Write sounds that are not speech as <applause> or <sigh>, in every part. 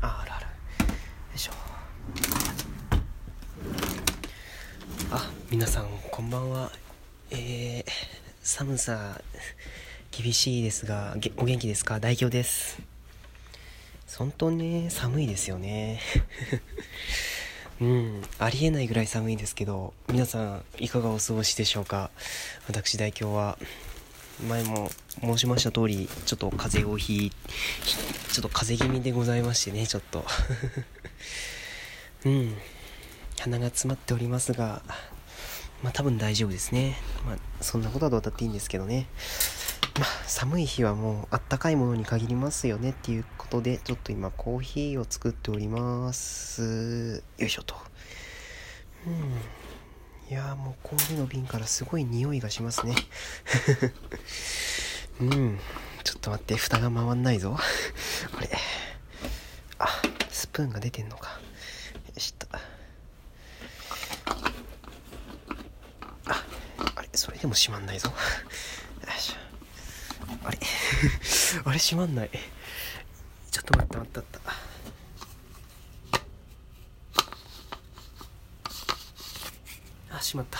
ああらあらよいしょ。あ皆さんこんばんは。えー、寒さ厳しいですがお元気ですか？代表です。本当ね寒いですよね。<laughs> うんありえないぐらい寒いですけど皆さんいかがお過ごしでしょうか？私代表は。前も申しました通りちょっと風邪をひちょっと風邪気味でございましてねちょっと。<laughs> うん。鼻が詰まっておりますがまあ多分大丈夫ですね。まあそんなことはどうだっていいんですけどね。まあ寒い日はもうあったかいものに限りますよねっていうことでちょっと今コーヒーを作っております。よいしょと。うん。いやもうコーヒーの瓶からすごい匂いがしますね。<laughs> うん。ちょっと待って蓋が回んないぞ。あれ。あスプーンが出てんのか。よしと。ああれそれでも閉まんないぞ。よいしょ。あれ。<laughs> あれ閉まんない。ちょっと待って待って待ったあしまった。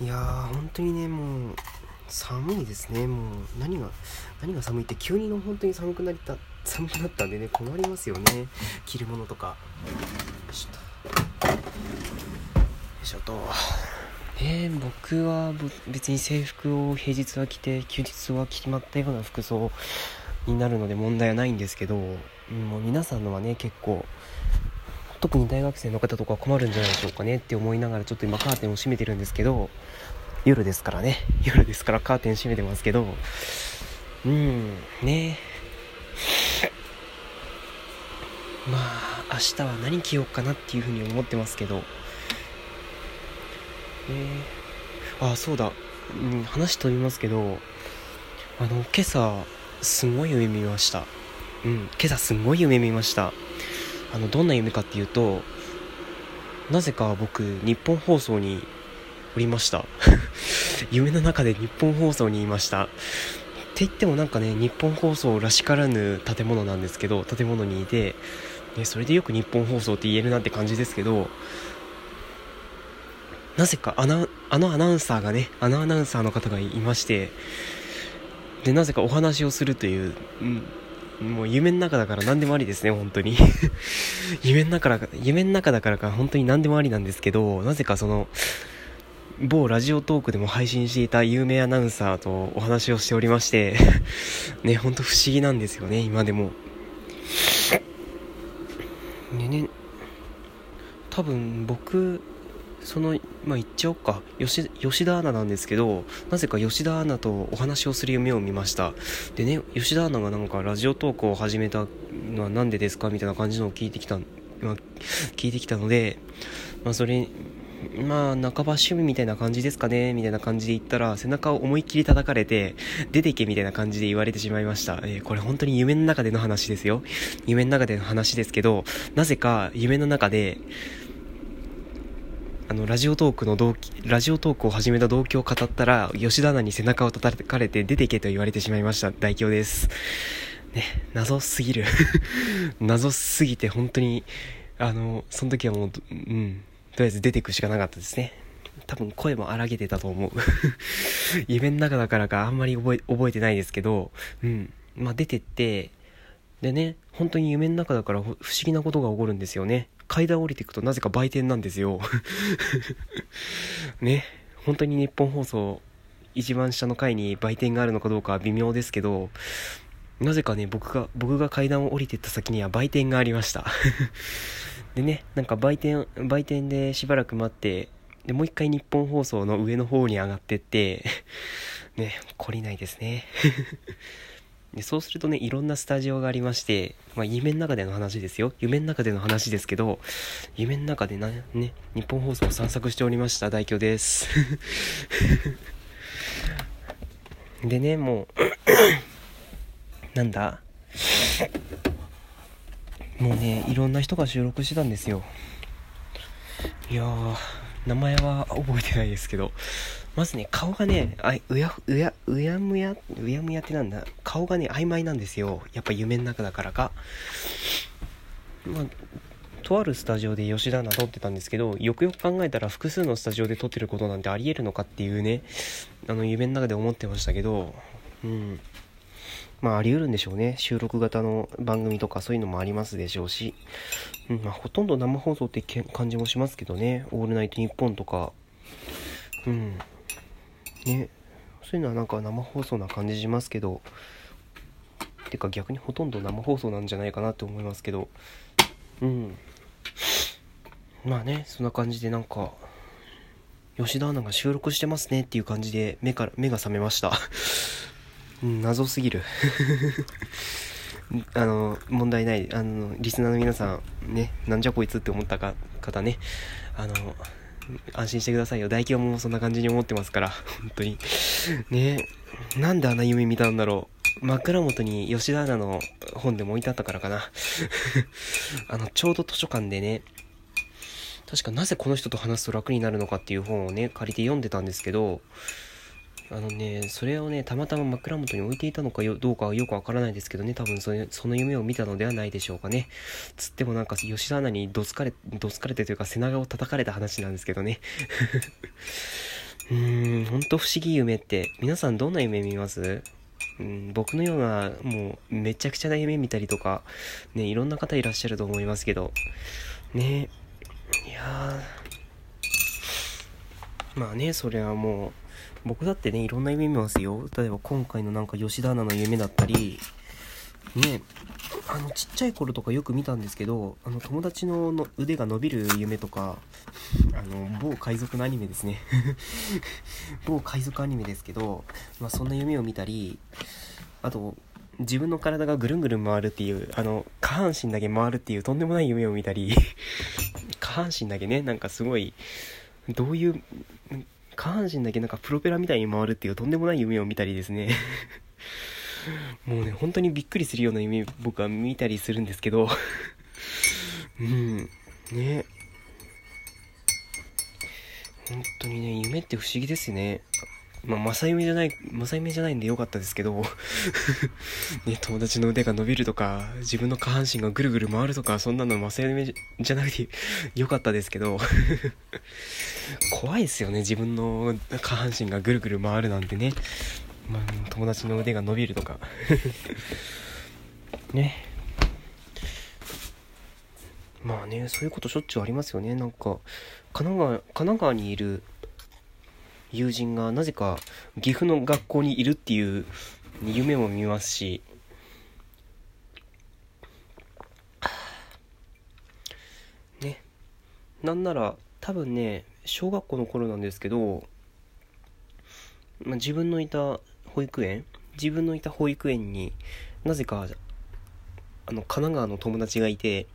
いやー本当にねもう寒いですね。もう何が何が寒いって急にの本当に寒くなりた寒くなったんでね困りますよね。着るものとか。よいしょと。よいしょとえー、僕は別に制服を平日は着て休日は決まったような服装になるので問題はないんですけど、もう皆さんのはね結構特に大学生の方とか困るんじゃないでしょうかねって思いながらちょっと今カーテンを閉めてるんですけど夜ですからね。<laughs> 夜ですからカーテン閉めてますけどうんね。まあ明日は何着ようかなっていうふうに思ってますけど。えー、あそうだ、うん、話飛びますけどあの今朝すごい夢見ました。うん。今朝すごい夢見ました。あのどんな夢かっていうとなぜか僕日本放送におりました。<laughs> 夢の中で日本放送にいました。って言ってもなんかね日本放送らしからぬ建物なんですけど建物にいて、ね、それでよく日本放送って言えるなって感じですけどなぜかあのあのアナウンサーがねあのアナウンサーの方がいましてでなぜかお話をするという、うん、もう夢の中だから何でもありですね本当に。<laughs> 夢の中だ夢の中だからか本当に何でもありなんですけどなぜかその某ラジオトークでも配信していた有名アナウンサーとお話をしておりまして <laughs> ね本当不思議なんですよね今でも。ねね多分僕そのまあ言っちゃおうか吉吉田アナなんですけどなぜか吉田アナとお話をする夢を見ましたでね吉田アナがなんかラジオトークを始めたのは何でですかみたいな感じのを聞いてきた、まあ、聞いてきたので、まあ、それまあ、半ば趣味みたいな感じですかねみたいな感じで言ったら、背中を思いっきり叩かれて、出てけみたいな感じで言われてしまいました。えー、これ本当に夢の中での話ですよ。夢の中での話ですけど、なぜか夢の中で、あの、ラジオトークの同期、ラジオトークを始めた動機を語ったら、吉田アナに背中を叩かれて出ていけと言われてしまいました。代表です。ね、謎すぎる <laughs> 謎すぎて本当に、あの、その時はもう、うん、とりあえず出てくしかなかったですね。多分声も荒げてたと思う <laughs> 夢の中だからかあんまり覚え、覚えてないですけど、うん。まあ出てって、でね、本当に夢の中だから不思議なことが起こるんですよね。階段降りていくとなぜか売店なんですよ。<laughs> ね、本当に日本放送一番下の階に売店があるのかどうかは微妙ですけど、なぜかね、僕が、僕が階段を降りてった先には売店がありました。<laughs> でね、なんか売店、売店でしばらく待って、で、もう一回日本放送の上の方に上がってって、<laughs> ね、懲りないですね。でそうするとね、いろんなスタジオがありまして、まあ、夢の中での話ですよ。夢の中での話ですけど、夢の中でな、ね、日本放送を散策しておりました代表です。<laughs> でね、もう、<coughs> なんだもうねいろんな人が収録してたんですよいやー名前は覚えてないですけどまずね顔がねあうやうやうやむやうやむやってなんだ。顔がね曖昧なんですよ。やっぱ夢の中だからか。まあとあるスタジオで吉田アナ撮ってたんですけどよくよく考えたら複数のスタジオで撮ってることなんてありえるのかっていうねあの夢の中で思ってましたけどうん。まああり得るんでしょうね。収録型の番組とかそういうのもありますでしょうし、うんまあ、ほとんど生放送って感じもしますけどね「オールナイトニッポン」とか。うん。ねそういうのはなんか生放送な感じしますけどてか逆にほとんど生放送なんじゃないかなって思いますけど。うん。まあねそんな感じでなんか吉田アナが収録してますねっていう感じで目から目が覚めました、<laughs> 謎すぎる。<laughs> あの問題ない。あのリスナーの皆さんねなんじゃこいつって思ったか方ね。あの安心してくださいよ。大京もそんな感じに思ってますから。本当に。ね。なんであんな夢見たんだろう。枕元に吉田アナの本でも置いてあったからかな。<laughs> あのちょうど図書館でね。確かなぜこの人と話すと楽になるのかっていう本をね借りて読んでたんですけどあのね、それをね、たまたま枕元に置いていたのかどうかはよくわからないですけどね、多分そその夢を見たのではないでしょうかね。つってもなんか吉田アナにどつかれ、どつかれてというか背中を叩かれた話なんですけどね。<laughs> うーん、ほんと不思議夢って、皆さんどんな夢見ます？うん、僕のような、もう、めちゃくちゃな夢見たりとか、ね、いろんな方いらっしゃると思いますけど、ね、いやまあね、それはもう、僕だってね、いろんな夢見ますよ。例えば今回のなんか吉田アナの夢だったり、ね、あの、ちっちゃい頃とかよく見たんですけど、あの、友達のの腕が伸びる夢とか、あの、某海賊のアニメですね。<laughs> 某海賊アニメですけど、まあそんな夢を見たり、あと、自分の体がぐるんぐるん回るっていう、あの、下半身だけ回るっていうとんでもない夢を見たり、<laughs> 下半身だけね、なんかすごい、どういう下半身だけなんかプロペラみたいに回るっていうとんでもない夢を見たりですね。<laughs> もうね本当にびっくりするような夢僕は見たりするんですけど。<laughs> うん。ね。本当にね夢って不思議ですね。まあ、正夢じゃない、正夢じゃないんでよかったですけど <laughs> ね、友達の腕が伸びるとか、自分の下半身がぐるぐる回るとか、そんなの正夢じゃなくてよかったですけど <laughs> 怖いですよね、自分の下半身がぐるぐる回るなんてね。まあ、友達の腕が伸びるとか <laughs> ね。まあね、そういうことしょっちゅうありますよね。なんか、神奈川、神奈川にいる友人がなぜか岐阜の学校にいるっていう夢も見ますしねなんなら多分ね小学校の頃なんですけど、まあ、自分のいた保育園自分のいた保育園になぜかあの神奈川の友達がいて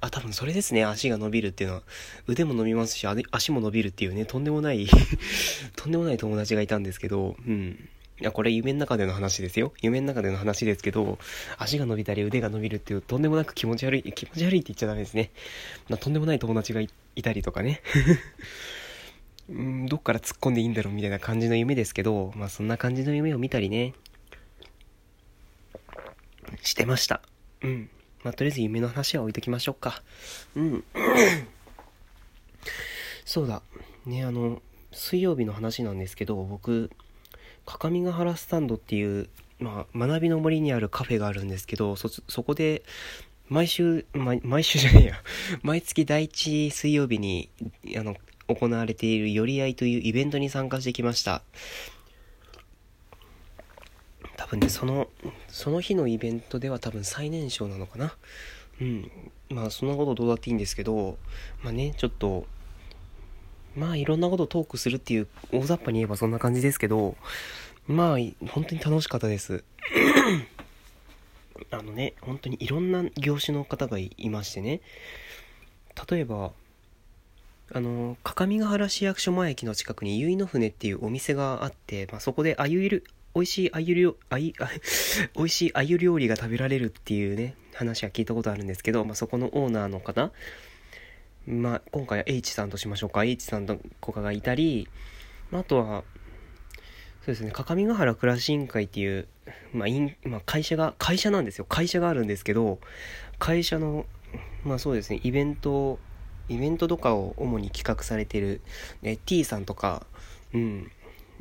あ、多分それですね。足が伸びるっていうのは。腕も伸びますし、足も伸びるっていうね、とんでもない <laughs> とんでもない友達がいたんですけど、うん。いや、これ夢の中での話ですよ。夢の中での話ですけど、足が伸びたり腕が伸びるっていう、とんでもなく気持ち悪い、気持ち悪いって言っちゃダメですね。まあ、とんでもない友達がいたりとかね。<laughs> うん、どっから突っ込んでいいんだろうみたいな感じの夢ですけど、まあそんな感じの夢を見たりね、してました。うん。まあ、とりあえず夢の話は置いときましょうか。うん。<coughs> そうだ。ね、あの、水曜日の話なんですけど、僕、各務原スタンドっていう、まあ、学びの森にあるカフェがあるんですけど、そ、そこで、毎週、毎毎週じゃねえや、<laughs> 毎月第一水曜日に、あの、行われている寄り合いというイベントに参加してきました。分ね、その、その日のイベントでは多分最年少なのかな。うん。まあ、そんなことどうだっていいんですけど、まあね、ちょっと、まあ、いろんなことトークするっていう、大雑把に言えばそんな感じですけど、まあ、本当に楽しかったです。<coughs> あのね、本当にいろんな業種の方がいましてね、例えば、あの、各務原市役所前駅の近くに結の船っていうお店があって、まあ、そこであゆいる、美味しい鮎料、あい、あ、<laughs> 美味しい鮎料理が食べられるっていうね、話は聞いたことあるんですけど、まあ、そこのオーナーの方まあ、今回は H さんとしましょうか。H さんと子がいたり、まあとは、そうですね、各務原暮らし委員会っていう、まあ、まあ、会社が、会社なんですよ。会社があるんですけど、会社の、まあそうですね、イベント、イベントとかを主に企画されてる、ね、T さんとか、うん、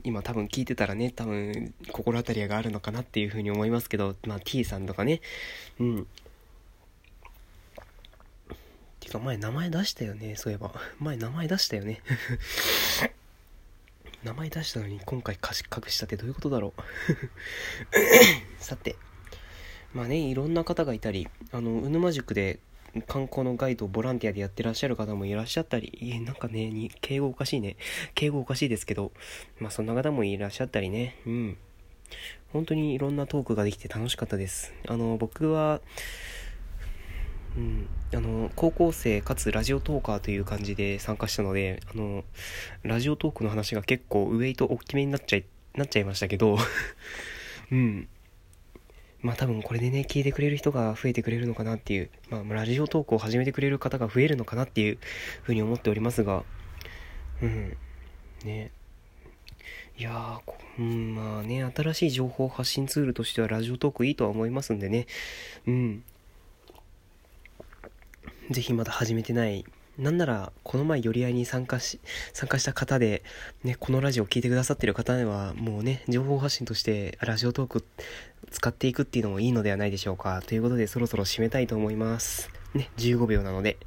今多分聞いてたらね、多分心当たりがあるのかなっていうふうに思いますけど、まあ T さんとかね、うん。てか前名前出したよね、そういえば。前名前出したよね。<laughs> 名前出したのに今回隠したってどういうことだろう <laughs> さて。まあね、いろんな方がいたり、あの、うぬま塾で観光のガイドをボランティアでやってらっしゃる方もいらっしゃったり、え、なんかね、に敬語おかしいね。敬語おかしいですけど、まあそんな方もいらっしゃったりね、うん。本当にいろんなトークができて楽しかったです。あの、僕は、うん、あの、高校生かつラジオトーカーという感じで参加したので、あの、ラジオトークの話が結構ウェイト大きめになっちゃい、なっちゃいましたけど、<laughs> うん。まあ多分これでね、聞いてくれる人が増えてくれるのかなっていう、まあラジオトークを始めてくれる方が増えるのかなっていうふうに思っておりますが、うん、ね。いやー、うん、まあね、新しい情報発信ツールとしてはラジオトークいいとは思いますんでね、うん。ぜひまだ始めてないなんなら、この前寄り合いに参加し、参加した方で、ね、このラジオを聴いてくださってる方では、もうね、情報発信として、ラジオトーク使っていくっていうのもいいのではないでしょうか。ということで、そろそろ締めたいと思います。ね、15秒なので。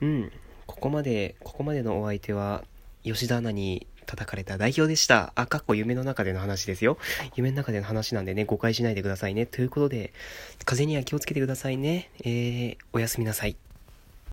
うん、ここまで、ここまでのお相手は、吉田アナに叩かれた代表でした。あ、かっこ夢の中での話ですよ。夢の中での話なんでね、誤解しないでくださいね。ということで、風には気をつけてくださいね。えー、おやすみなさい。